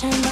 Shine